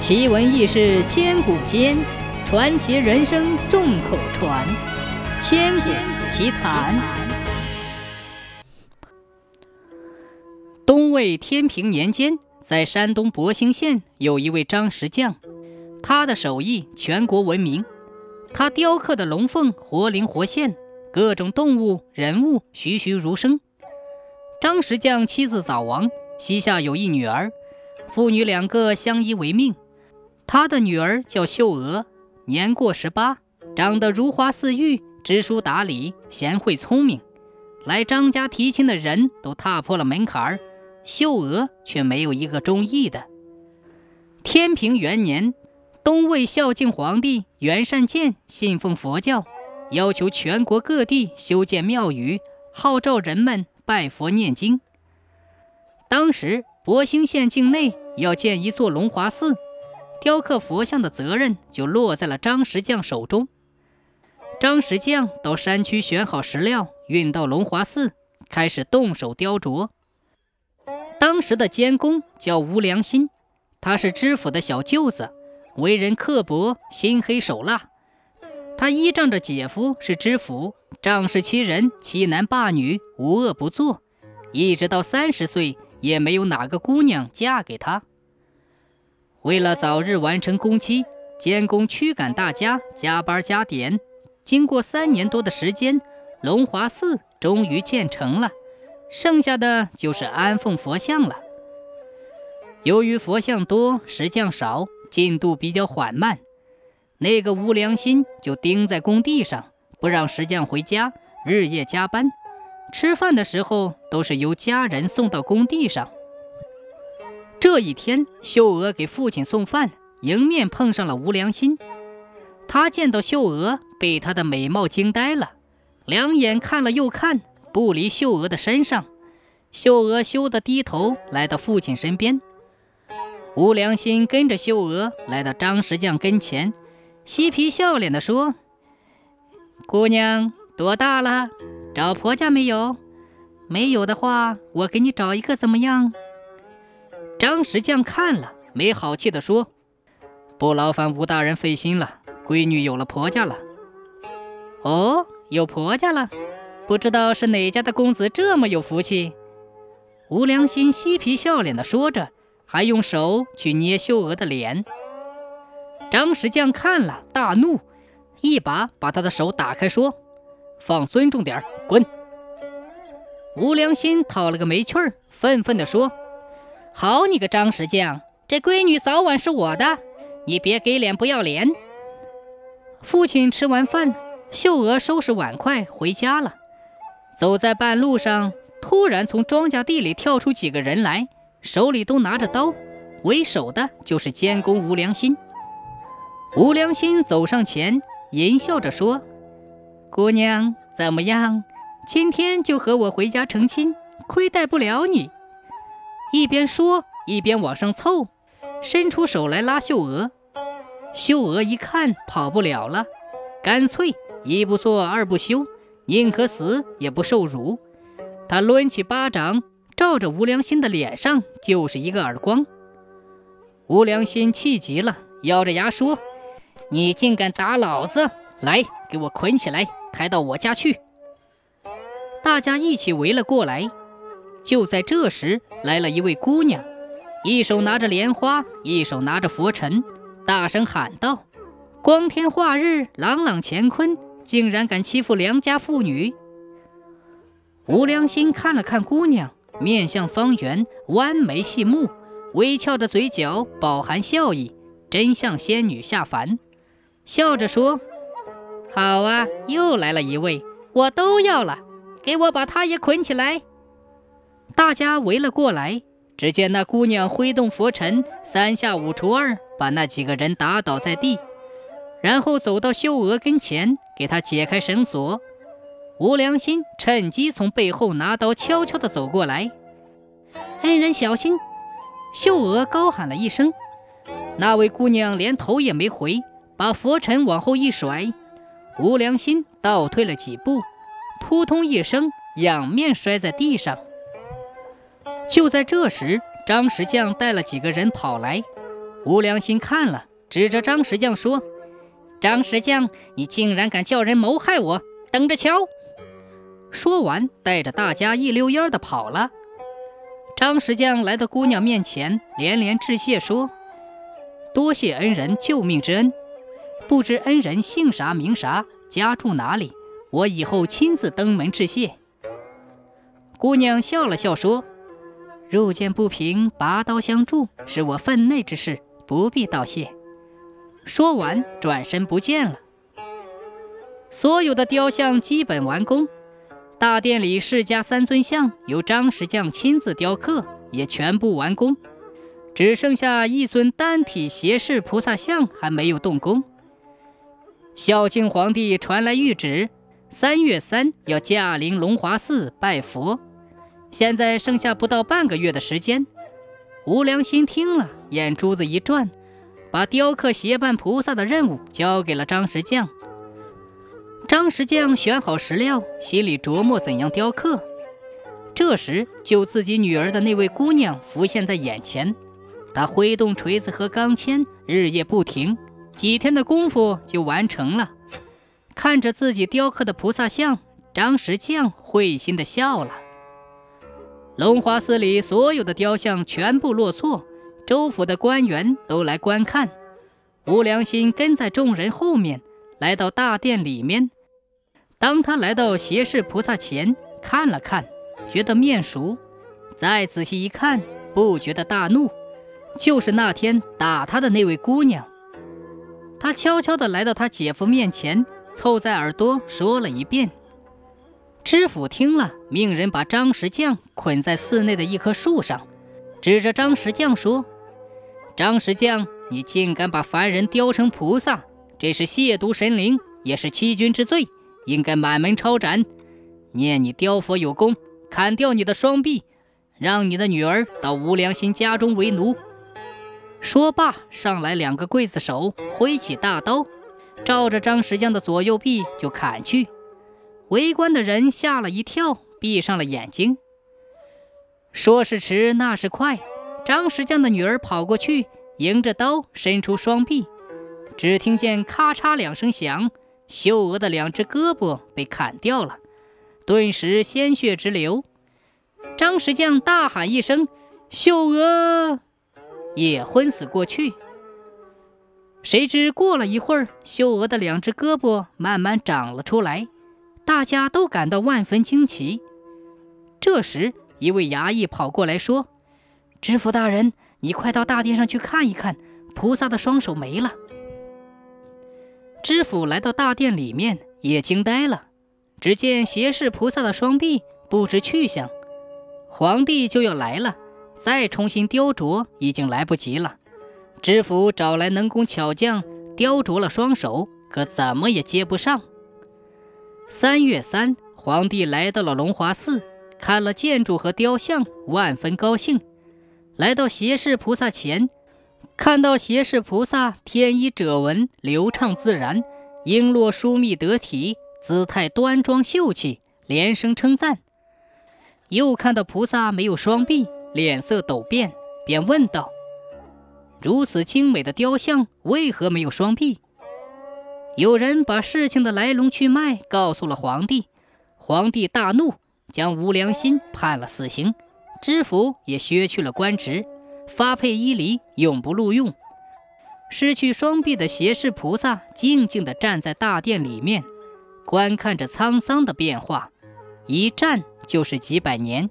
奇闻异事千古间，传奇人生众口传。千古奇谈。东魏天平年间，在山东博兴县有一位张石匠，他的手艺全国闻名。他雕刻的龙凤活灵活现，各种动物、人物栩栩如生。张石匠妻子早亡，膝下有一女儿，父女两个相依为命。他的女儿叫秀娥，年过十八，长得如花似玉，知书达理，贤惠聪明。来张家提亲的人都踏破了门槛儿，秀娥却没有一个中意的。天平元年，东魏孝敬皇帝元善见信奉佛教，要求全国各地修建庙宇，号召人们拜佛念经。当时博兴县境内要建一座龙华寺。雕刻佛像的责任就落在了张石匠手中。张石匠到山区选好石料，运到龙华寺，开始动手雕琢。当时的监工叫吴良心，他是知府的小舅子，为人刻薄，心黑手辣。他依仗着姐夫是知府，仗势欺人，欺男霸女，无恶不作，一直到三十岁也没有哪个姑娘嫁给他。为了早日完成工期，监工驱赶大家，加班加点。经过三年多的时间，龙华寺终于建成了，剩下的就是安奉佛像了。由于佛像多，石匠少，进度比较缓慢。那个无良心就盯在工地上，不让石匠回家，日夜加班。吃饭的时候都是由家人送到工地上。这一天，秀娥给父亲送饭，迎面碰上了吴良心。他见到秀娥，被她的美貌惊呆了，两眼看了又看，不离秀娥的身上。秀娥羞得低头来到父亲身边。吴良心跟着秀娥来到张石匠跟前，嬉皮笑脸地说：“姑娘多大了？找婆家没有？没有的话，我给你找一个怎么样？”张石匠看了，没好气地说：“不劳烦吴大人费心了，闺女有了婆家了。”“哦，有婆家了，不知道是哪家的公子这么有福气。”吴良心嬉皮笑脸地说着，还用手去捏秀娥的脸。张石匠看了，大怒，一把把他的手打开，说：“放尊重点滚！”吴良心讨了个没趣儿，愤愤地说。好你个张石匠，这闺女早晚是我的，你别给脸不要脸！父亲吃完饭，秀娥收拾碗筷回家了。走在半路上，突然从庄稼地里跳出几个人来，手里都拿着刀，为首的就是监工吴良心。吴良心走上前，淫笑着说：“姑娘怎么样？今天就和我回家成亲，亏待不了你。”一边说一边往上凑，伸出手来拉秀娥。秀娥一看跑不了了，干脆一不做二不休，宁可死也不受辱。她抡起巴掌，照着吴良心的脸上就是一个耳光。吴良心气急了，咬着牙说：“你竟敢打老子！来，给我捆起来，抬到我家去。”大家一起围了过来。就在这时，来了一位姑娘，一手拿着莲花，一手拿着佛尘，大声喊道：“光天化日，朗朗乾坤，竟然敢欺负良家妇女！”吴良心看了看姑娘，面相方圆，弯眉细目，微翘的嘴角饱含笑意，真像仙女下凡，笑着说：“好啊，又来了一位，我都要了，给我把她也捆起来。”大家围了过来，只见那姑娘挥动佛尘，三下五除二把那几个人打倒在地，然后走到秀娥跟前，给她解开绳索。吴良心趁机从背后拿刀，悄悄地走过来。恩人小心！秀娥高喊了一声。那位姑娘连头也没回，把佛尘往后一甩，吴良心倒退了几步，扑通一声，仰面摔在地上。就在这时，张石匠带了几个人跑来，无良心看了，指着张石匠说：“张石匠，你竟然敢叫人谋害我！等着瞧！”说完，带着大家一溜烟的跑了。张石匠来到姑娘面前，连连致谢说：“多谢恩人救命之恩，不知恩人姓啥名啥，家住哪里？我以后亲自登门致谢。”姑娘笑了笑说：“入见不平，拔刀相助，是我分内之事，不必道谢。”说完，转身不见了。所有的雕像基本完工。大殿里释迦三尊像由张石匠亲自雕刻，也全部完工，只剩下一尊单体胁侍菩萨像还没有动工。孝敬皇帝传来谕旨，三月三要驾临龙华寺拜佛。现在剩下不到半个月的时间。无良心听了，眼珠子一转，把雕刻协办菩萨的任务交给了张石匠。张石匠选好石料，心里琢磨怎样雕刻。这时，救自己女儿的那位姑娘浮现在眼前。他挥动锤子和钢钎，日夜不停，几天的功夫就完成了。看着自己雕刻的菩萨像，张石匠会心的笑了。龙华寺里所有的雕像全部落座，州府的官员都来观看。吴良心跟在众人后面，来到大殿里面。当他来到胁侍菩萨前，看了看，觉得面熟，再仔细一看，不觉得大怒，就是那天打他的那位姑娘。他悄悄地来到他姐夫面前，凑在耳朵说了一遍。知府听了，命人把张石匠捆在寺内的一棵树上，指着张石匠说：“张石匠，你竟敢把凡人雕成菩萨，这是亵渎神灵，也是欺君之罪。”应该满门抄斩，念你雕佛有功，砍掉你的双臂，让你的女儿到吴良心家中为奴。说罢，上来两个刽子手，挥起大刀，照着张石匠的左右臂就砍去。围观的人吓了一跳，闭上了眼睛。说时迟，那时快，张石匠的女儿跑过去，迎着刀伸出双臂，只听见咔嚓两声响。秀娥的两只胳膊被砍掉了，顿时鲜血直流。张石匠大喊一声：“秀娥！”也昏死过去。谁知过了一会儿，秀娥的两只胳膊慢慢长了出来，大家都感到万分惊奇。这时，一位衙役跑过来说：“知府大人，你快到大殿上去看一看，菩萨的双手没了。”知府来到大殿里面，也惊呆了。只见胁侍菩萨的双臂不知去向，皇帝就要来了，再重新雕琢已经来不及了。知府找来能工巧匠雕琢了双手，可怎么也接不上。三月三，皇帝来到了龙华寺，看了建筑和雕像，万分高兴，来到胁侍菩萨前。看到胁侍菩萨天衣褶纹流畅自然，璎珞疏密得体，姿态端庄秀气，连声称赞。又看到菩萨没有双臂，脸色陡变，便问道：“如此精美的雕像，为何没有双臂？”有人把事情的来龙去脉告诉了皇帝，皇帝大怒，将吴良心判了死刑，知府也削去了官职。发配伊犁，永不录用。失去双臂的胁侍菩萨静静地站在大殿里面，观看着沧桑的变化，一站就是几百年。